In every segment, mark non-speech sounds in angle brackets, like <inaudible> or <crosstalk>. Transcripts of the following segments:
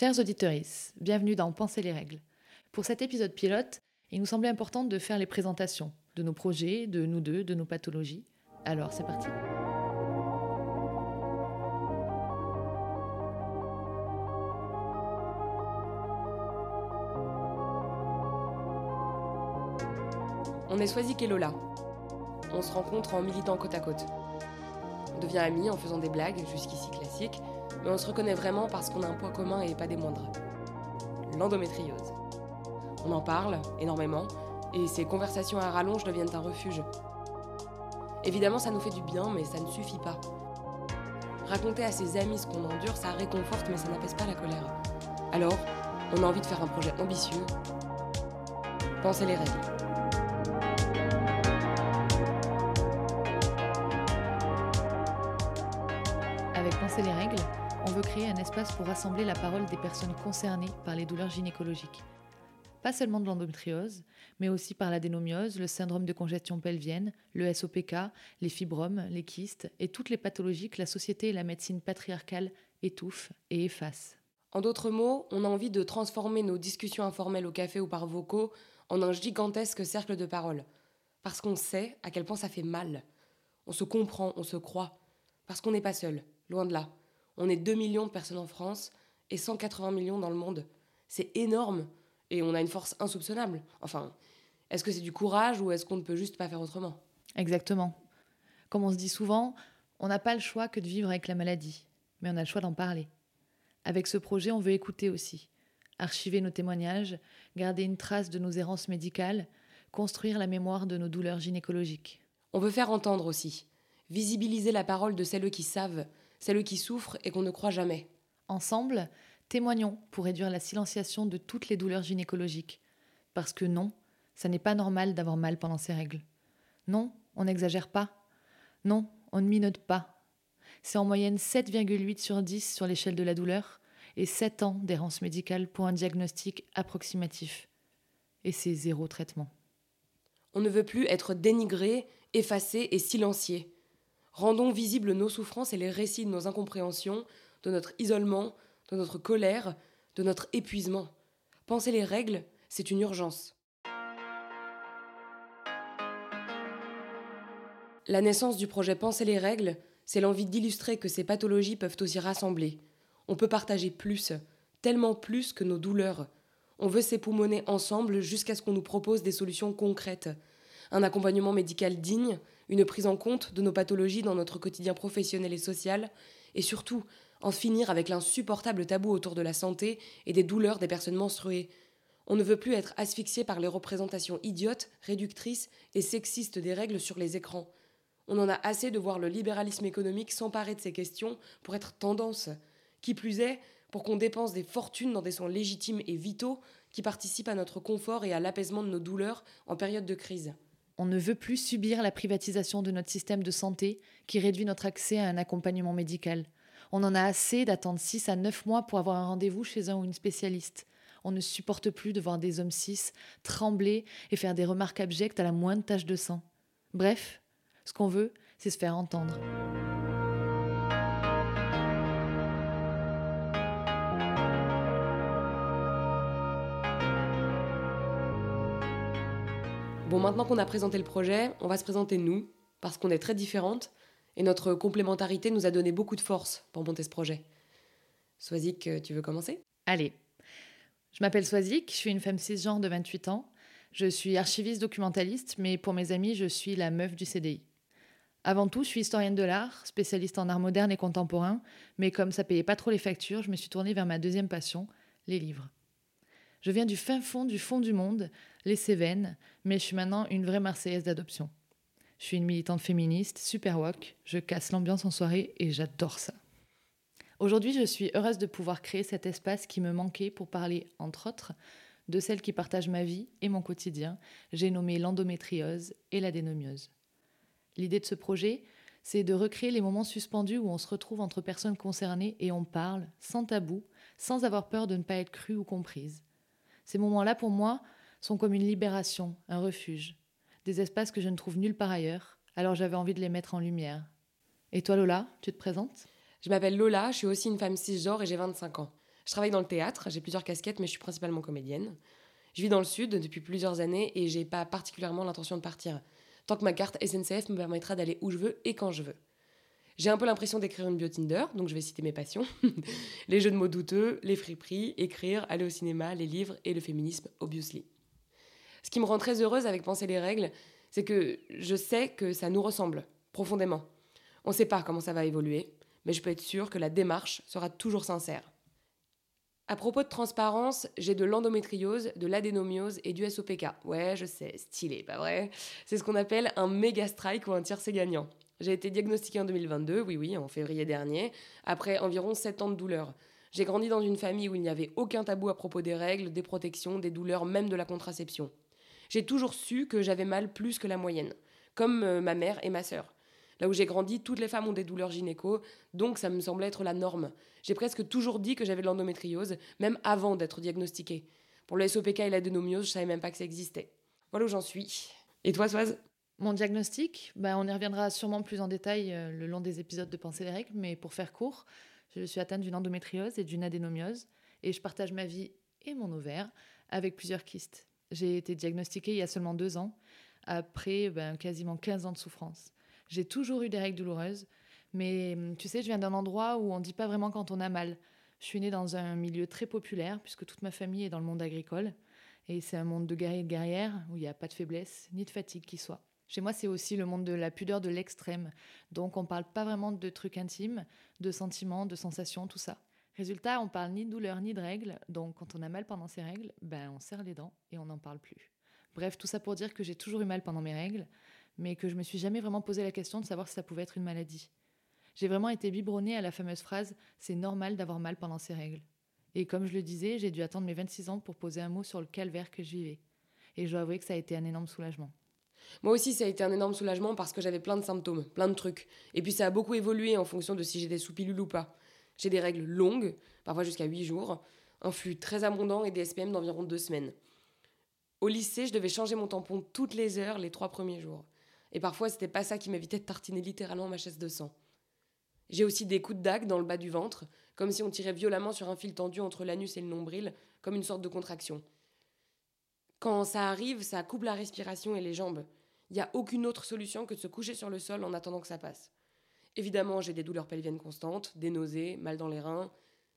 Chers auditeurs, bienvenue dans Penser les règles. Pour cet épisode pilote, il nous semblait important de faire les présentations de nos projets, de nous deux, de nos pathologies. Alors c'est parti. On est Swazik et Lola. On se rencontre en militant côte à côte. On devient amis en faisant des blagues, jusqu'ici classiques, mais on se reconnaît vraiment parce qu'on a un point commun et pas des moindres. L'endométriose. On en parle énormément, et ces conversations à rallonge deviennent un refuge. Évidemment, ça nous fait du bien, mais ça ne suffit pas. Raconter à ses amis ce qu'on endure, ça réconforte, mais ça n'apaise pas la colère. Alors, on a envie de faire un projet ambitieux. Pensez les règles. Avec Penser les règles, on veut créer un espace pour rassembler la parole des personnes concernées par les douleurs gynécologiques. Pas seulement de l'endométriose, mais aussi par l'adénomiose, le syndrome de congestion pelvienne, le SOPK, les fibromes, les kystes et toutes les pathologies que la société et la médecine patriarcale étouffent et effacent. En d'autres mots, on a envie de transformer nos discussions informelles au café ou par vocaux en un gigantesque cercle de parole. Parce qu'on sait à quel point ça fait mal. On se comprend, on se croit. Parce qu'on n'est pas seul, loin de là. On est 2 millions de personnes en France et 180 millions dans le monde. C'est énorme et on a une force insoupçonnable. Enfin, est-ce que c'est du courage ou est-ce qu'on ne peut juste pas faire autrement? Exactement. Comme on se dit souvent, on n'a pas le choix que de vivre avec la maladie, mais on a le choix d'en parler. Avec ce projet, on veut écouter aussi, archiver nos témoignages, garder une trace de nos errances médicales, construire la mémoire de nos douleurs gynécologiques. On veut faire entendre aussi, visibiliser la parole de celles qui savent, celles qui souffrent et qu'on ne croit jamais. Ensemble, témoignons pour réduire la silenciation de toutes les douleurs gynécologiques. Parce que non, ça n'est pas normal d'avoir mal pendant ces règles. Non, on n'exagère pas. Non, on ne minote pas. C'est en moyenne 7,8 sur 10 sur l'échelle de la douleur et 7 ans d'errance médicale pour un diagnostic approximatif. Et c'est zéro traitement. On ne veut plus être dénigré, effacé et silencié. Rendons visibles nos souffrances et les récits de nos incompréhensions, de notre isolement, de notre colère, de notre épuisement. Penser les règles, c'est une urgence. La naissance du projet Penser les règles, c'est l'envie d'illustrer que ces pathologies peuvent aussi rassembler. On peut partager plus, tellement plus que nos douleurs. On veut s'époumoner ensemble jusqu'à ce qu'on nous propose des solutions concrètes. Un accompagnement médical digne, une prise en compte de nos pathologies dans notre quotidien professionnel et social, et surtout en finir avec l'insupportable tabou autour de la santé et des douleurs des personnes menstruées. On ne veut plus être asphyxié par les représentations idiotes, réductrices et sexistes des règles sur les écrans. On en a assez de voir le libéralisme économique s'emparer de ces questions pour être tendance. Qui plus est, pour qu'on dépense des fortunes dans des soins légitimes et vitaux qui participent à notre confort et à l'apaisement de nos douleurs en période de crise. On ne veut plus subir la privatisation de notre système de santé qui réduit notre accès à un accompagnement médical. On en a assez d'attendre 6 à 9 mois pour avoir un rendez-vous chez un ou une spécialiste. On ne supporte plus de voir des hommes cis trembler et faire des remarques abjectes à la moindre tache de sang. Bref, ce qu'on veut, c'est se faire entendre. Bon, maintenant qu'on a présenté le projet, on va se présenter nous, parce qu'on est très différentes, et notre complémentarité nous a donné beaucoup de force pour monter ce projet. Swazik, euh, tu veux commencer? Allez. Je m'appelle Swazik, je suis une femme cisgenre de 28 ans. Je suis archiviste documentaliste, mais pour mes amis, je suis la meuf du CDI. Avant tout, je suis historienne de l'art, spécialiste en art moderne et contemporain, mais comme ça payait pas trop les factures, je me suis tournée vers ma deuxième passion, les livres. Je viens du fin fond du fond du monde, les Cévennes, mais je suis maintenant une vraie Marseillaise d'adoption. Je suis une militante féministe, super woke, je casse l'ambiance en soirée et j'adore ça. Aujourd'hui, je suis heureuse de pouvoir créer cet espace qui me manquait pour parler, entre autres, de celles qui partagent ma vie et mon quotidien. J'ai nommé l'endométriose et l'adénomiose. L'idée de ce projet, c'est de recréer les moments suspendus où on se retrouve entre personnes concernées et on parle, sans tabou, sans avoir peur de ne pas être cru ou comprise. Ces moments-là, pour moi, sont comme une libération, un refuge des espaces que je ne trouve nulle part ailleurs, alors j'avais envie de les mettre en lumière. Et toi Lola, tu te présentes? Je m'appelle Lola, je suis aussi une femme cisgenre et j'ai 25 ans. Je travaille dans le théâtre, j'ai plusieurs casquettes, mais je suis principalement comédienne. Je vis dans le sud depuis plusieurs années et j'ai pas particulièrement l'intention de partir, tant que ma carte SNCF me permettra d'aller où je veux et quand je veux. J'ai un peu l'impression d'écrire une bio Tinder, donc je vais citer mes passions. <laughs> les jeux de mots douteux, les friperies, écrire, aller au cinéma, les livres et le féminisme, obviously. Ce qui me rend très heureuse avec Penser les règles, c'est que je sais que ça nous ressemble, profondément. On ne sait pas comment ça va évoluer, mais je peux être sûre que la démarche sera toujours sincère. À propos de transparence, j'ai de l'endométriose, de l'adénomiose et du SOPK. Ouais, je sais, stylé, pas vrai? C'est ce qu'on appelle un méga strike ou un tiercé gagnant. J'ai été diagnostiquée en 2022, oui oui, en février dernier, après environ 7 ans de douleur. J'ai grandi dans une famille où il n'y avait aucun tabou à propos des règles, des protections, des douleurs, même de la contraception. J'ai toujours su que j'avais mal plus que la moyenne, comme euh, ma mère et ma sœur. Là où j'ai grandi, toutes les femmes ont des douleurs gynéco, donc ça me semblait être la norme. J'ai presque toujours dit que j'avais de l'endométriose, même avant d'être diagnostiquée. Pour le SOPK et l'adénomiose, je savais même pas que ça existait. Voilà où j'en suis. Et toi, Soise? Mon diagnostic, bah, on y reviendra sûrement plus en détail euh, le long des épisodes de Penser les règles, mais pour faire court, je suis atteinte d'une endométriose et d'une adénomiose, et je partage ma vie et mon ovaire avec plusieurs kystes. J'ai été diagnostiquée il y a seulement deux ans, après ben, quasiment 15 ans de souffrance. J'ai toujours eu des règles douloureuses, mais hum, tu sais, je viens d'un endroit où on ne dit pas vraiment quand on a mal. Je suis née dans un milieu très populaire, puisque toute ma famille est dans le monde agricole, et c'est un monde de guerriers et de guerrières où il n'y a pas de faiblesse ni de fatigue qui soit. Chez moi, c'est aussi le monde de la pudeur de l'extrême. Donc, on parle pas vraiment de trucs intimes, de sentiments, de sensations, tout ça. Résultat, on parle ni de douleur ni de règles. Donc, quand on a mal pendant ces règles, ben, on serre les dents et on n'en parle plus. Bref, tout ça pour dire que j'ai toujours eu mal pendant mes règles, mais que je me suis jamais vraiment posé la question de savoir si ça pouvait être une maladie. J'ai vraiment été biberonnée à la fameuse phrase c'est normal d'avoir mal pendant ces règles. Et comme je le disais, j'ai dû attendre mes 26 ans pour poser un mot sur le calvaire que je vivais. Et je dois avouer que ça a été un énorme soulagement. Moi aussi, ça a été un énorme soulagement parce que j'avais plein de symptômes, plein de trucs. Et puis ça a beaucoup évolué en fonction de si j'étais sous pilule ou pas. J'ai des règles longues, parfois jusqu'à 8 jours, un flux très abondant et des SPM d'environ 2 semaines. Au lycée, je devais changer mon tampon toutes les heures les trois premiers jours. Et parfois, c'était pas ça qui m'évitait de tartiner littéralement ma chaise de sang. J'ai aussi des coups de dague dans le bas du ventre, comme si on tirait violemment sur un fil tendu entre l'anus et le nombril, comme une sorte de contraction. Quand ça arrive, ça coupe la respiration et les jambes. Il n'y a aucune autre solution que de se coucher sur le sol en attendant que ça passe. Évidemment, j'ai des douleurs pelviennes constantes, des nausées, mal dans les reins,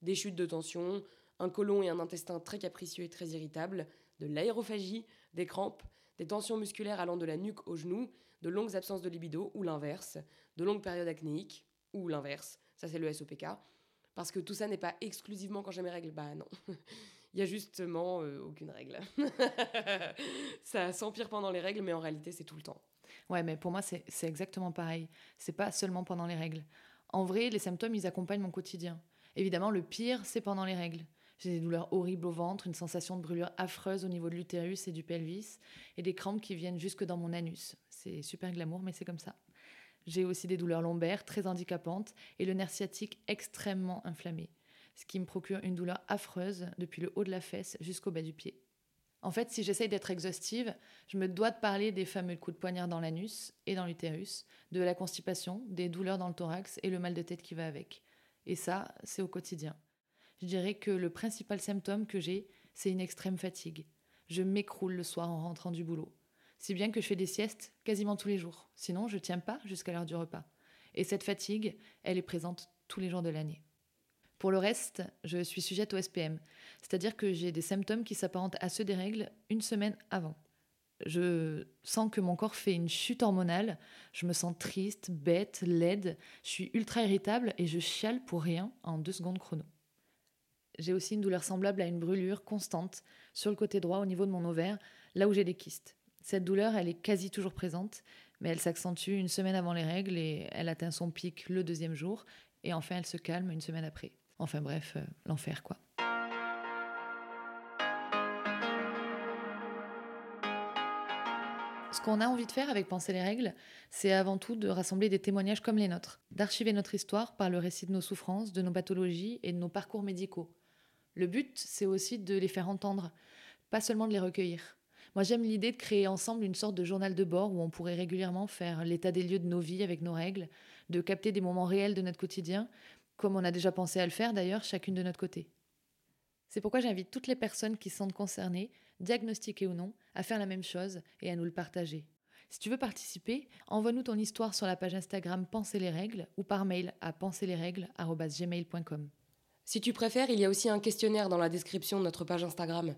des chutes de tension, un côlon et un intestin très capricieux et très irritables, de l'aérophagie, des crampes, des tensions musculaires allant de la nuque au genou, de longues absences de libido ou l'inverse, de longues périodes acnéiques ou l'inverse, ça c'est le SOPK. Parce que tout ça n'est pas exclusivement quand j'ai mes règles, bah non. <laughs> Il y a justement euh, aucune règle. <laughs> ça s'empire pendant les règles, mais en réalité, c'est tout le temps. Ouais, mais pour moi, c'est exactement pareil. C'est pas seulement pendant les règles. En vrai, les symptômes, ils accompagnent mon quotidien. Évidemment, le pire, c'est pendant les règles. J'ai des douleurs horribles au ventre, une sensation de brûlure affreuse au niveau de l'utérus et du pelvis, et des crampes qui viennent jusque dans mon anus. C'est super glamour, mais c'est comme ça. J'ai aussi des douleurs lombaires très handicapantes et le nerf sciatique extrêmement inflammé ce qui me procure une douleur affreuse depuis le haut de la fesse jusqu'au bas du pied. En fait, si j'essaye d'être exhaustive, je me dois de parler des fameux coups de poignard dans l'anus et dans l'utérus, de la constipation, des douleurs dans le thorax et le mal de tête qui va avec. Et ça, c'est au quotidien. Je dirais que le principal symptôme que j'ai, c'est une extrême fatigue. Je m'écroule le soir en rentrant du boulot. Si bien que je fais des siestes quasiment tous les jours. Sinon, je tiens pas jusqu'à l'heure du repas. Et cette fatigue, elle est présente tous les jours de l'année. Pour le reste, je suis sujette au SPM, c'est-à-dire que j'ai des symptômes qui s'apparentent à ceux des règles une semaine avant. Je sens que mon corps fait une chute hormonale, je me sens triste, bête, laide, je suis ultra irritable et je chiale pour rien en deux secondes chrono. J'ai aussi une douleur semblable à une brûlure constante sur le côté droit au niveau de mon ovaire, là où j'ai des kystes. Cette douleur, elle est quasi toujours présente, mais elle s'accentue une semaine avant les règles et elle atteint son pic le deuxième jour, et enfin elle se calme une semaine après. Enfin bref, euh, l'enfer quoi. Ce qu'on a envie de faire avec Penser les règles, c'est avant tout de rassembler des témoignages comme les nôtres, d'archiver notre histoire par le récit de nos souffrances, de nos pathologies et de nos parcours médicaux. Le but, c'est aussi de les faire entendre, pas seulement de les recueillir. Moi, j'aime l'idée de créer ensemble une sorte de journal de bord où on pourrait régulièrement faire l'état des lieux de nos vies avec nos règles, de capter des moments réels de notre quotidien comme on a déjà pensé à le faire d'ailleurs, chacune de notre côté. C'est pourquoi j'invite toutes les personnes qui se sentent concernées, diagnostiquées ou non, à faire la même chose et à nous le partager. Si tu veux participer, envoie-nous ton histoire sur la page Instagram Penser les règles ou par mail à penserlesrègles.gmail.com. Si tu préfères, il y a aussi un questionnaire dans la description de notre page Instagram,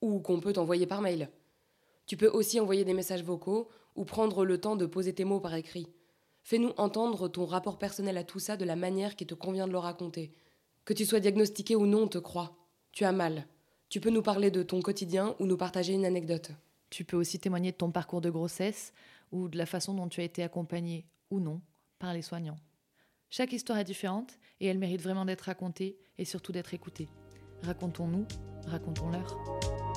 ou qu'on peut t'envoyer par mail. Tu peux aussi envoyer des messages vocaux ou prendre le temps de poser tes mots par écrit. Fais-nous entendre ton rapport personnel à tout ça de la manière qui te convient de le raconter. Que tu sois diagnostiqué ou non, te crois. Tu as mal. Tu peux nous parler de ton quotidien ou nous partager une anecdote. Tu peux aussi témoigner de ton parcours de grossesse ou de la façon dont tu as été accompagné ou non par les soignants. Chaque histoire est différente et elle mérite vraiment d'être racontée et surtout d'être écoutée. Racontons-nous, racontons-leur.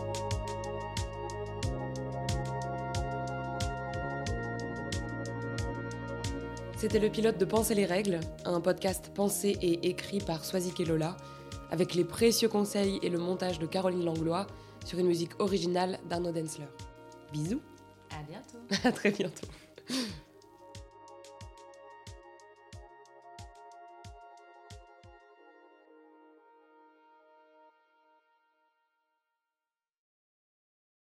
C'était le pilote de Penser les règles, un podcast pensé et écrit par Swazik et Lola, avec les précieux conseils et le montage de Caroline Langlois sur une musique originale d'Arnaud Densler. Bisous. À bientôt. <laughs> À très bientôt